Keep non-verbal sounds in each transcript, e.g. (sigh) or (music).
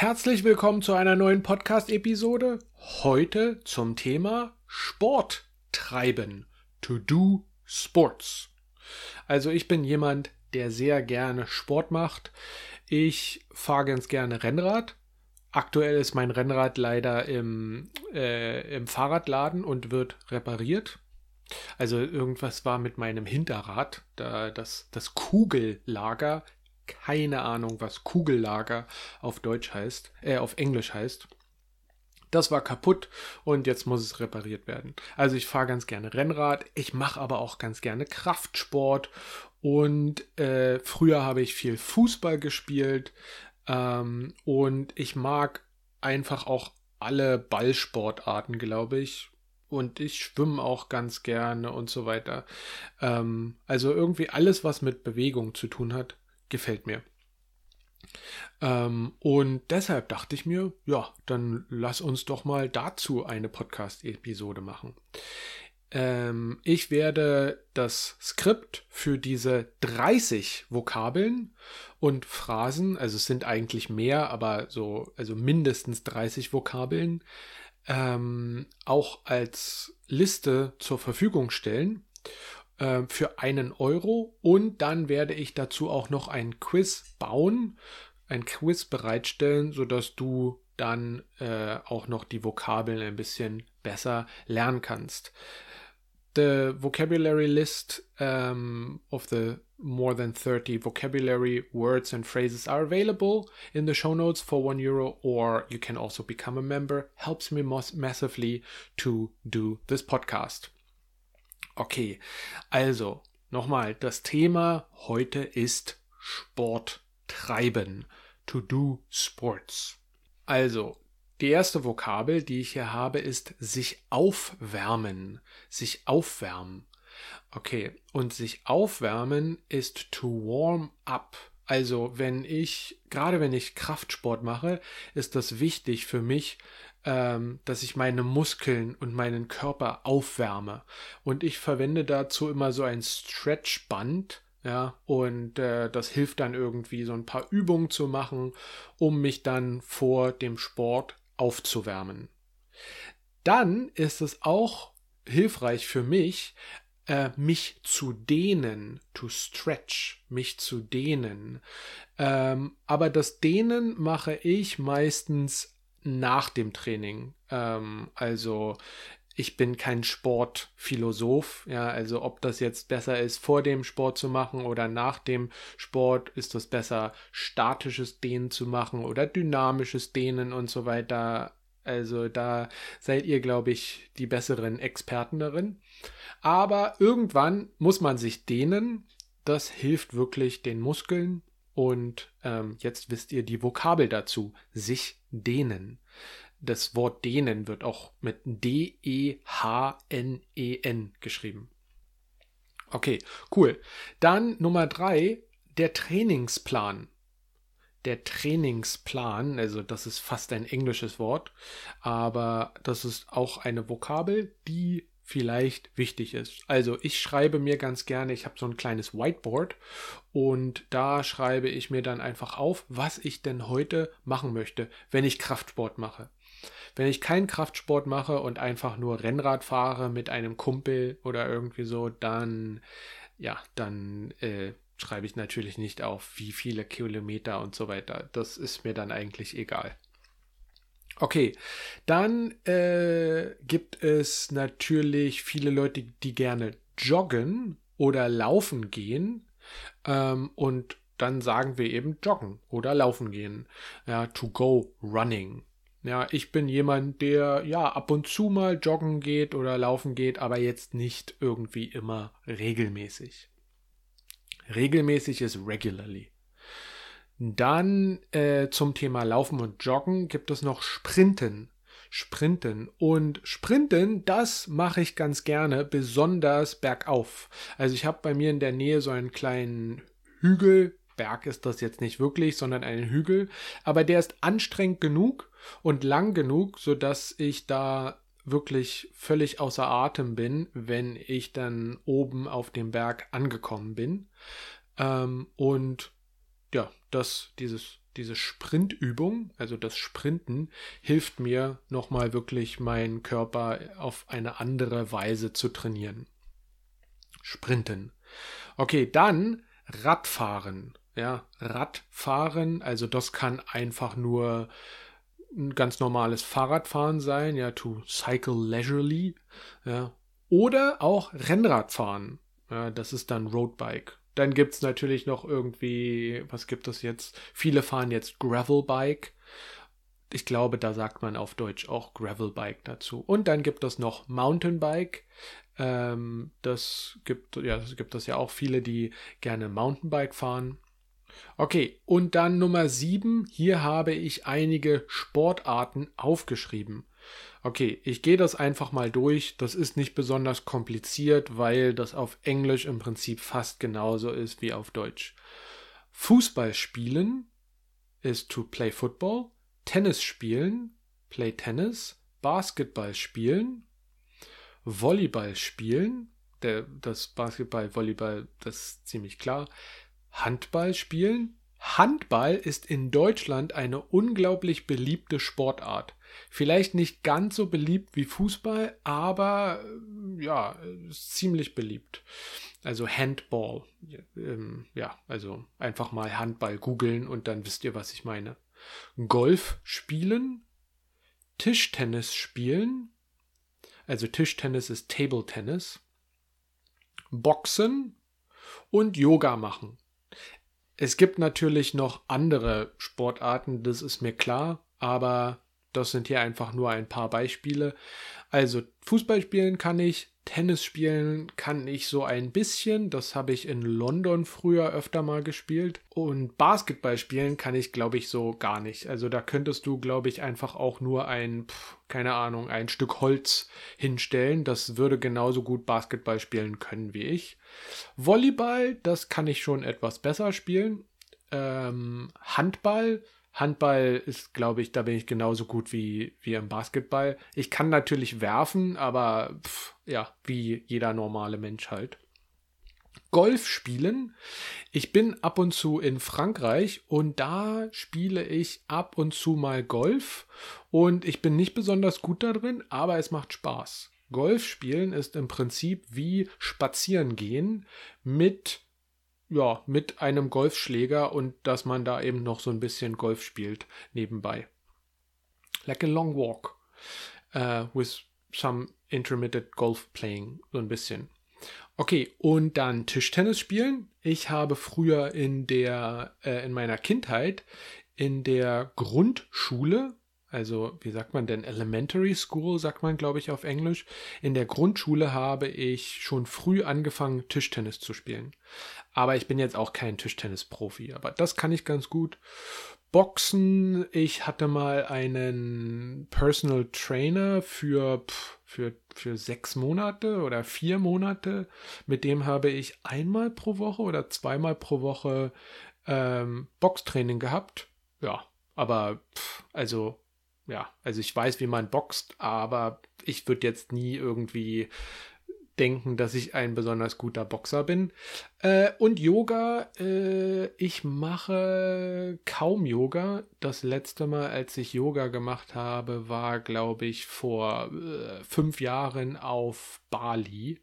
Herzlich willkommen zu einer neuen Podcast-Episode. Heute zum Thema Sport treiben. To do Sports. Also ich bin jemand, der sehr gerne Sport macht. Ich fahre ganz gerne Rennrad. Aktuell ist mein Rennrad leider im, äh, im Fahrradladen und wird repariert. Also irgendwas war mit meinem Hinterrad, da das, das Kugellager, keine Ahnung, was Kugellager auf Deutsch heißt, äh, auf Englisch heißt. Das war kaputt und jetzt muss es repariert werden. Also ich fahre ganz gerne Rennrad, ich mache aber auch ganz gerne Kraftsport und äh, früher habe ich viel Fußball gespielt ähm, und ich mag einfach auch alle Ballsportarten, glaube ich. Und ich schwimme auch ganz gerne und so weiter. Ähm, also irgendwie alles, was mit Bewegung zu tun hat, gefällt mir. Ähm, und deshalb dachte ich mir, ja, dann lass uns doch mal dazu eine Podcast-Episode machen. Ähm, ich werde das Skript für diese 30 Vokabeln und Phrasen, also es sind eigentlich mehr, aber so, also mindestens 30 Vokabeln, ähm, auch als Liste zur Verfügung stellen äh, für einen Euro und dann werde ich dazu auch noch ein Quiz bauen, ein Quiz bereitstellen, sodass du dann äh, auch noch die Vokabeln ein bisschen besser lernen kannst. The vocabulary list um, of the more than 30 vocabulary words and phrases are available in the show notes for one euro, or you can also become a member. Helps me massively to do this podcast. Okay, also nochmal, das Thema heute ist Sport treiben. To do sports. Also, die erste Vokabel, die ich hier habe, ist sich aufwärmen. Sich aufwärmen. Okay, und sich aufwärmen ist to warm up. Also, wenn ich, gerade wenn ich Kraftsport mache, ist das wichtig für mich, ähm, dass ich meine Muskeln und meinen Körper aufwärme. Und ich verwende dazu immer so ein Stretchband. Ja, und äh, das hilft dann irgendwie so ein paar Übungen zu machen, um mich dann vor dem Sport aufzuwärmen. Dann ist es auch hilfreich für mich, äh, mich zu dehnen, to stretch, mich zu dehnen. Ähm, aber das Dehnen mache ich meistens nach dem Training. Ähm, also ich bin kein Sportphilosoph, ja, also ob das jetzt besser ist, vor dem Sport zu machen oder nach dem Sport, ist das besser, statisches Dehnen zu machen oder dynamisches Dehnen und so weiter. Also da seid ihr, glaube ich, die besseren Experten darin. Aber irgendwann muss man sich dehnen. Das hilft wirklich den Muskeln. Und ähm, jetzt wisst ihr die Vokabel dazu. Sich dehnen. Das Wort dehnen wird auch mit D-E-H-N-E-N -E geschrieben. Okay, cool. Dann Nummer drei, der Trainingsplan. Der Trainingsplan, also das ist fast ein englisches Wort, aber das ist auch eine Vokabel, die vielleicht wichtig ist. Also ich schreibe mir ganz gerne, ich habe so ein kleines Whiteboard und da schreibe ich mir dann einfach auf, was ich denn heute machen möchte, wenn ich Kraftsport mache. Wenn ich keinen Kraftsport mache und einfach nur Rennrad fahre mit einem Kumpel oder irgendwie so, dann, ja, dann äh, schreibe ich natürlich nicht auf, wie viele Kilometer und so weiter. Das ist mir dann eigentlich egal. Okay, dann äh, gibt es natürlich viele Leute, die gerne joggen oder laufen gehen. Ähm, und dann sagen wir eben joggen oder laufen gehen. Ja, to go running. Ja, ich bin jemand, der ja ab und zu mal joggen geht oder laufen geht, aber jetzt nicht irgendwie immer regelmäßig. Regelmäßig ist regularly. Dann äh, zum Thema Laufen und Joggen gibt es noch Sprinten. Sprinten. Und Sprinten, das mache ich ganz gerne, besonders bergauf. Also ich habe bei mir in der Nähe so einen kleinen Hügel. Berg ist das jetzt nicht wirklich, sondern einen Hügel. Aber der ist anstrengend genug und lang genug, sodass ich da wirklich völlig außer Atem bin, wenn ich dann oben auf dem Berg angekommen bin. Ähm, und ja, das, dieses, diese Sprintübung, also das Sprinten, hilft mir nochmal wirklich meinen Körper auf eine andere Weise zu trainieren. Sprinten. Okay, dann Radfahren. Ja, Radfahren, also das kann einfach nur ein ganz normales Fahrradfahren sein, ja, to cycle leisurely, ja, oder auch Rennradfahren. Ja, das ist dann Roadbike. Dann gibt es natürlich noch irgendwie, was gibt es jetzt? Viele fahren jetzt Gravelbike. Ich glaube, da sagt man auf Deutsch auch Gravelbike dazu. Und dann gibt es noch Mountainbike. Ähm, das gibt, ja, das gibt es ja auch viele, die gerne Mountainbike fahren. Okay, und dann Nummer 7. Hier habe ich einige Sportarten aufgeschrieben. Okay, ich gehe das einfach mal durch. Das ist nicht besonders kompliziert, weil das auf Englisch im Prinzip fast genauso ist wie auf Deutsch. Fußball spielen ist to play football. Tennis spielen, play tennis. Basketball spielen. Volleyball spielen. Der, das Basketball, Volleyball, das ist ziemlich klar. Handball spielen. Handball ist in Deutschland eine unglaublich beliebte Sportart. Vielleicht nicht ganz so beliebt wie Fußball, aber äh, ja, ziemlich beliebt. Also Handball. Ähm, ja, also einfach mal Handball googeln und dann wisst ihr, was ich meine. Golf spielen, Tischtennis spielen, also Tischtennis ist Table Tennis, Boxen und Yoga machen. Es gibt natürlich noch andere Sportarten, das ist mir klar, aber das sind hier einfach nur ein paar Beispiele. Also Fußball spielen kann ich, Tennis spielen kann ich so ein bisschen. Das habe ich in London früher öfter mal gespielt. Und Basketball spielen kann ich, glaube ich, so gar nicht. Also da könntest du, glaube ich, einfach auch nur ein, pf, keine Ahnung, ein Stück Holz hinstellen. Das würde genauso gut Basketball spielen können wie ich. Volleyball, das kann ich schon etwas besser spielen. Ähm, Handball Handball ist, glaube ich, da bin ich genauso gut wie, wie im Basketball. Ich kann natürlich werfen, aber pff, ja, wie jeder normale Mensch halt. Golf spielen. Ich bin ab und zu in Frankreich und da spiele ich ab und zu mal Golf und ich bin nicht besonders gut darin, aber es macht Spaß. Golf spielen ist im Prinzip wie spazieren gehen mit ja, mit einem Golfschläger und dass man da eben noch so ein bisschen Golf spielt nebenbei. Like a long walk uh, with some intermittent golf playing, so ein bisschen. Okay, und dann Tischtennis spielen. Ich habe früher in der, äh, in meiner Kindheit in der Grundschule also wie sagt man denn, Elementary School, sagt man, glaube ich, auf Englisch. In der Grundschule habe ich schon früh angefangen, Tischtennis zu spielen. Aber ich bin jetzt auch kein Tischtennis-Profi, aber das kann ich ganz gut. Boxen, ich hatte mal einen Personal Trainer für, für, für sechs Monate oder vier Monate. Mit dem habe ich einmal pro Woche oder zweimal pro Woche ähm, Boxtraining gehabt. Ja, aber pff, also ja, also ich weiß, wie man boxt, aber ich würde jetzt nie irgendwie denken, dass ich ein besonders guter Boxer bin. Äh, und Yoga, äh, ich mache kaum Yoga. Das letzte Mal, als ich Yoga gemacht habe, war, glaube ich, vor äh, fünf Jahren auf Bali.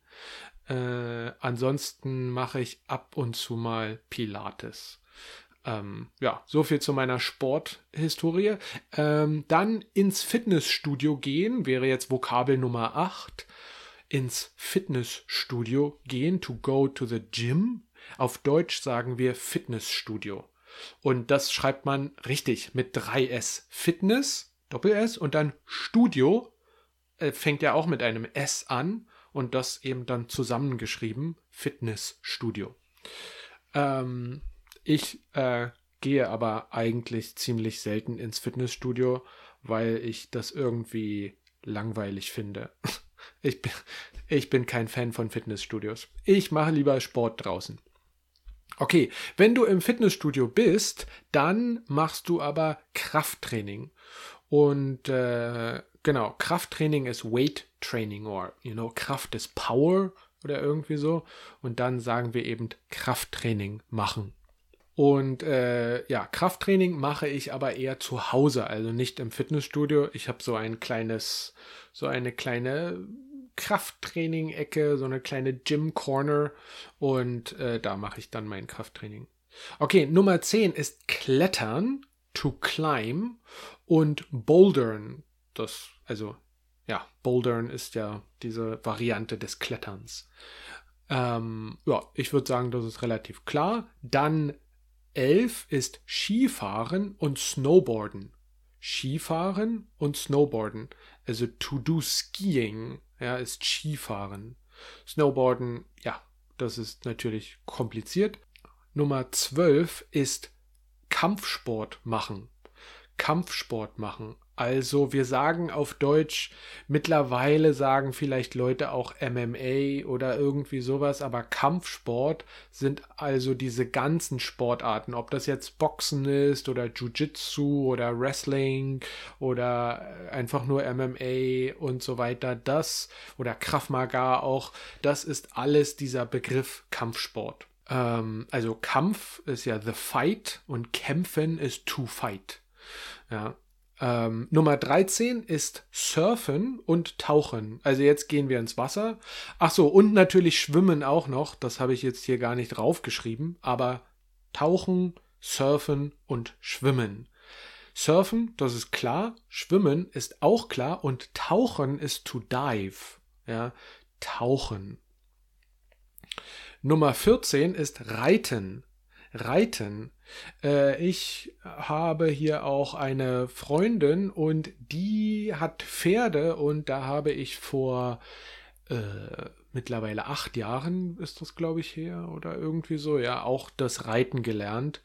Äh, ansonsten mache ich ab und zu mal Pilates. Ähm, ja, so viel zu meiner Sporthistorie. Ähm, dann ins Fitnessstudio gehen wäre jetzt Vokabel Nummer 8. Ins Fitnessstudio gehen, to go to the gym. Auf Deutsch sagen wir Fitnessstudio. Und das schreibt man richtig mit 3S. Fitness, Doppel-S und dann Studio äh, fängt ja auch mit einem S an und das eben dann zusammengeschrieben Fitnessstudio. Ähm, ich äh, gehe aber eigentlich ziemlich selten ins Fitnessstudio, weil ich das irgendwie langweilig finde. (laughs) Ich bin, ich bin kein Fan von Fitnessstudios. Ich mache lieber Sport draußen. Okay, wenn du im Fitnessstudio bist, dann machst du aber Krafttraining. Und äh, genau, Krafttraining ist Weight Training or, you know, Kraft ist Power oder irgendwie so. Und dann sagen wir eben Krafttraining machen. Und äh, ja, Krafttraining mache ich aber eher zu Hause, also nicht im Fitnessstudio. Ich habe so ein kleines, so eine kleine Krafttraining-Ecke, so eine kleine Gym-Corner und äh, da mache ich dann mein Krafttraining. Okay, Nummer 10 ist Klettern, to climb und Bouldern. Das, also, ja, Bouldern ist ja diese Variante des Kletterns. Ähm, ja, ich würde sagen, das ist relativ klar. Dann 11 ist Skifahren und Snowboarden. Skifahren und Snowboarden. Also to do skiing, ja, ist Skifahren. Snowboarden, ja, das ist natürlich kompliziert. Nummer 12 ist Kampfsport machen. Kampfsport machen. Also wir sagen auf Deutsch, mittlerweile sagen vielleicht Leute auch MMA oder irgendwie sowas, aber Kampfsport sind also diese ganzen Sportarten, ob das jetzt Boxen ist oder Jiu-Jitsu oder Wrestling oder einfach nur MMA und so weiter, das oder Krav auch, das ist alles dieser Begriff Kampfsport. Ähm, also Kampf ist ja the fight und kämpfen ist to fight. Ja, ähm, Nummer 13 ist Surfen und Tauchen. Also jetzt gehen wir ins Wasser. Ach so, und natürlich Schwimmen auch noch. Das habe ich jetzt hier gar nicht draufgeschrieben. Aber Tauchen, Surfen und Schwimmen. Surfen, das ist klar. Schwimmen ist auch klar. Und Tauchen ist to dive. Ja, Tauchen. Nummer 14 ist Reiten. Reiten. Äh, ich habe hier auch eine Freundin und die hat Pferde und da habe ich vor äh, mittlerweile acht Jahren ist das, glaube ich, her oder irgendwie so, ja, auch das Reiten gelernt.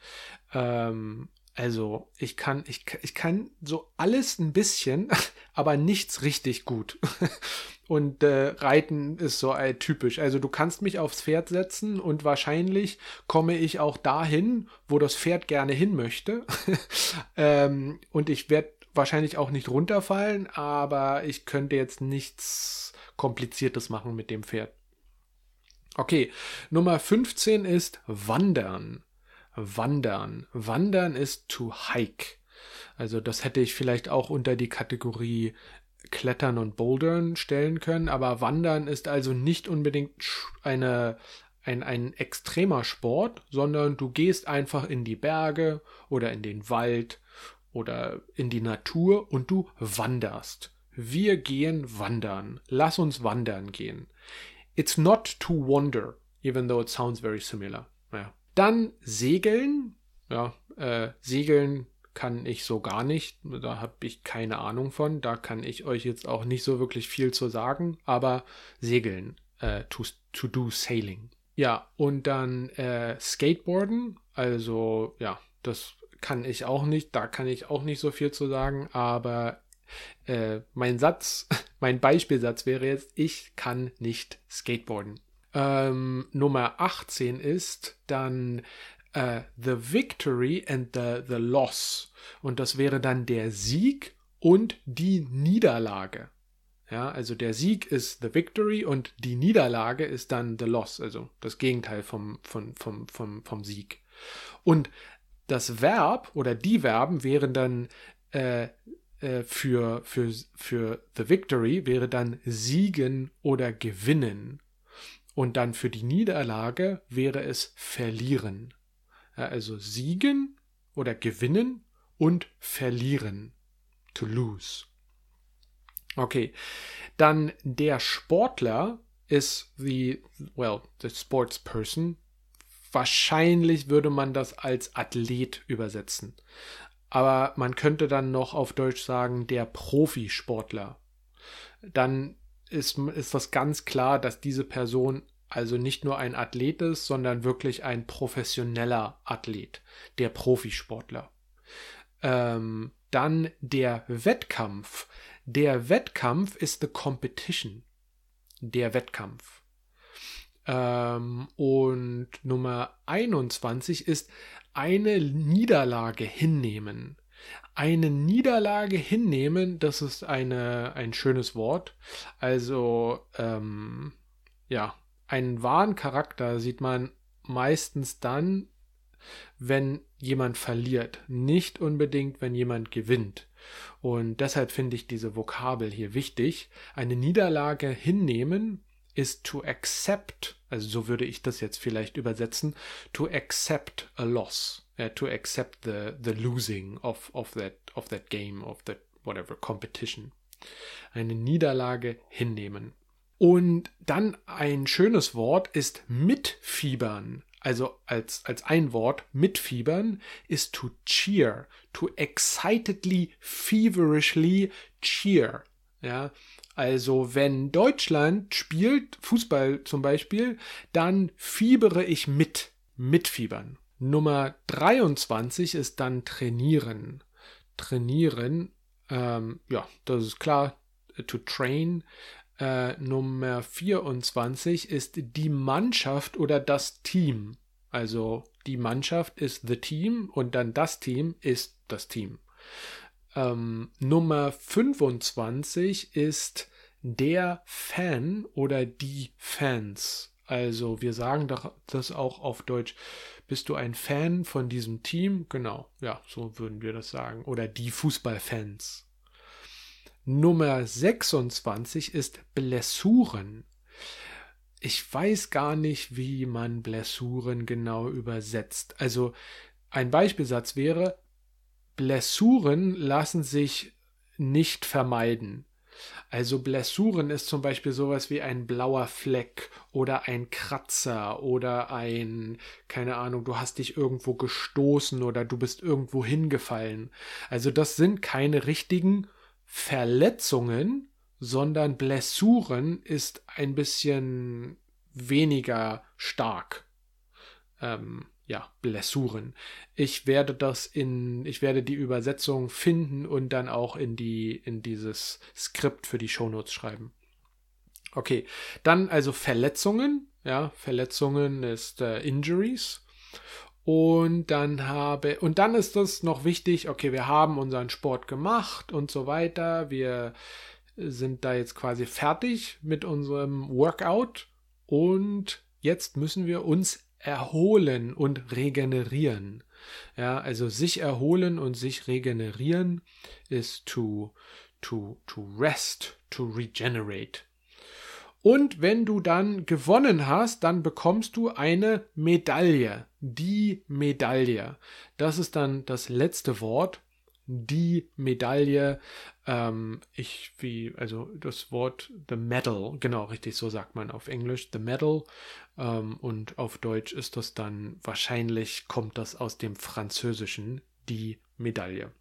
Ähm, also, ich kann, ich, ich kann so alles ein bisschen, (laughs) aber nichts richtig gut. (laughs) Und äh, Reiten ist so äh, typisch. Also du kannst mich aufs Pferd setzen und wahrscheinlich komme ich auch dahin, wo das Pferd gerne hin möchte. (laughs) ähm, und ich werde wahrscheinlich auch nicht runterfallen, aber ich könnte jetzt nichts Kompliziertes machen mit dem Pferd. Okay, Nummer 15 ist Wandern. Wandern. Wandern ist to hike. Also das hätte ich vielleicht auch unter die Kategorie Klettern und Bouldern stellen können, aber Wandern ist also nicht unbedingt eine, ein, ein extremer Sport, sondern du gehst einfach in die Berge oder in den Wald oder in die Natur und du wanderst. Wir gehen wandern. Lass uns wandern gehen. It's not to wander, even though it sounds very similar. Ja. Dann segeln. Ja, äh, segeln kann ich so gar nicht. Da habe ich keine Ahnung von. Da kann ich euch jetzt auch nicht so wirklich viel zu sagen. Aber segeln, äh, to, to do sailing. Ja, und dann äh, Skateboarden. Also ja, das kann ich auch nicht. Da kann ich auch nicht so viel zu sagen. Aber äh, mein Satz, (laughs) mein Beispielsatz wäre jetzt, ich kann nicht Skateboarden. Ähm, Nummer 18 ist dann uh, The Victory and the, the Loss. Und das wäre dann der Sieg und die Niederlage. Ja, also der Sieg ist the victory und die Niederlage ist dann the loss, also das Gegenteil vom, vom, vom, vom, vom Sieg. Und das Verb oder die Verben wären dann äh, äh, für, für, für the victory wäre dann siegen oder gewinnen. Und dann für die Niederlage wäre es verlieren. Also siegen oder gewinnen und verlieren. To lose. Okay, dann der Sportler ist the, well, the sports person. Wahrscheinlich würde man das als Athlet übersetzen. Aber man könnte dann noch auf Deutsch sagen, der Profisportler. Dann ist, ist das ganz klar, dass diese Person also nicht nur ein Athlet ist, sondern wirklich ein professioneller Athlet, der Profisportler. Ähm, dann der Wettkampf. Der Wettkampf ist the competition. Der Wettkampf. Ähm, und Nummer 21 ist eine Niederlage hinnehmen. Eine Niederlage hinnehmen, das ist eine, ein schönes Wort. Also, ähm, ja, einen wahren Charakter sieht man meistens dann, wenn jemand verliert, nicht unbedingt, wenn jemand gewinnt. Und deshalb finde ich diese Vokabel hier wichtig. Eine Niederlage hinnehmen ist to accept, also so würde ich das jetzt vielleicht übersetzen, to accept a loss, uh, to accept the, the losing of, of, that, of that game, of that whatever competition. Eine Niederlage hinnehmen. Und dann ein schönes Wort ist mitfiebern. Also als, als ein Wort mitfiebern ist to cheer, to excitedly, feverishly cheer. Ja, also wenn Deutschland spielt, Fußball zum Beispiel, dann fiebere ich mit, mitfiebern. Nummer 23 ist dann trainieren. Trainieren, ähm, ja, das ist klar, to train. Äh, Nummer 24 ist die Mannschaft oder das Team. Also die Mannschaft ist the team und dann das Team ist das Team. Ähm, Nummer 25 ist der Fan oder die Fans. Also wir sagen das auch auf Deutsch. Bist du ein Fan von diesem Team? Genau, ja, so würden wir das sagen. Oder die Fußballfans. Nummer 26 ist Blessuren. Ich weiß gar nicht, wie man Blessuren genau übersetzt. Also ein Beispielsatz wäre, Blessuren lassen sich nicht vermeiden. Also Blessuren ist zum Beispiel sowas wie ein blauer Fleck oder ein Kratzer oder ein, keine Ahnung, du hast dich irgendwo gestoßen oder du bist irgendwo hingefallen. Also das sind keine richtigen Verletzungen, sondern Blessuren ist ein bisschen weniger stark. Ähm, ja, Blessuren. Ich werde das in, ich werde die Übersetzung finden und dann auch in die, in dieses Skript für die Shownotes schreiben. Okay, dann also Verletzungen, ja, Verletzungen ist äh, Injuries. Und dann habe, und dann ist das noch wichtig, okay, wir haben unseren Sport gemacht und so weiter. Wir sind da jetzt quasi fertig mit unserem Workout und jetzt müssen wir uns erholen und regenerieren. Ja, also sich erholen und sich regenerieren ist to, to, to rest, to regenerate. Und wenn du dann gewonnen hast, dann bekommst du eine Medaille. Die Medaille. Das ist dann das letzte Wort die Medaille, ähm, ich wie, also das Wort the medal, genau, richtig, so sagt man auf Englisch, the medal, ähm, und auf Deutsch ist das dann, wahrscheinlich kommt das aus dem Französischen, die Medaille.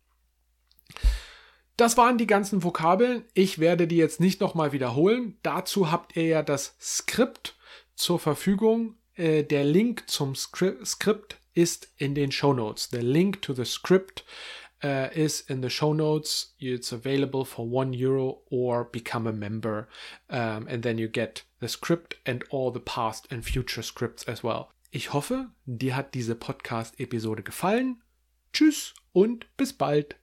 Das waren die ganzen Vokabeln. Ich werde die jetzt nicht nochmal wiederholen. Dazu habt ihr ja das Skript zur Verfügung. Äh, der Link zum Skript ist in den Show Notes. Der Link to the script uh, is in the show notes. It's available for one euro or become a member, um, and then you get the script and all the past and future scripts as well. Ich hoffe, dir hat diese Podcast-Episode gefallen. Tschüss und bis bald.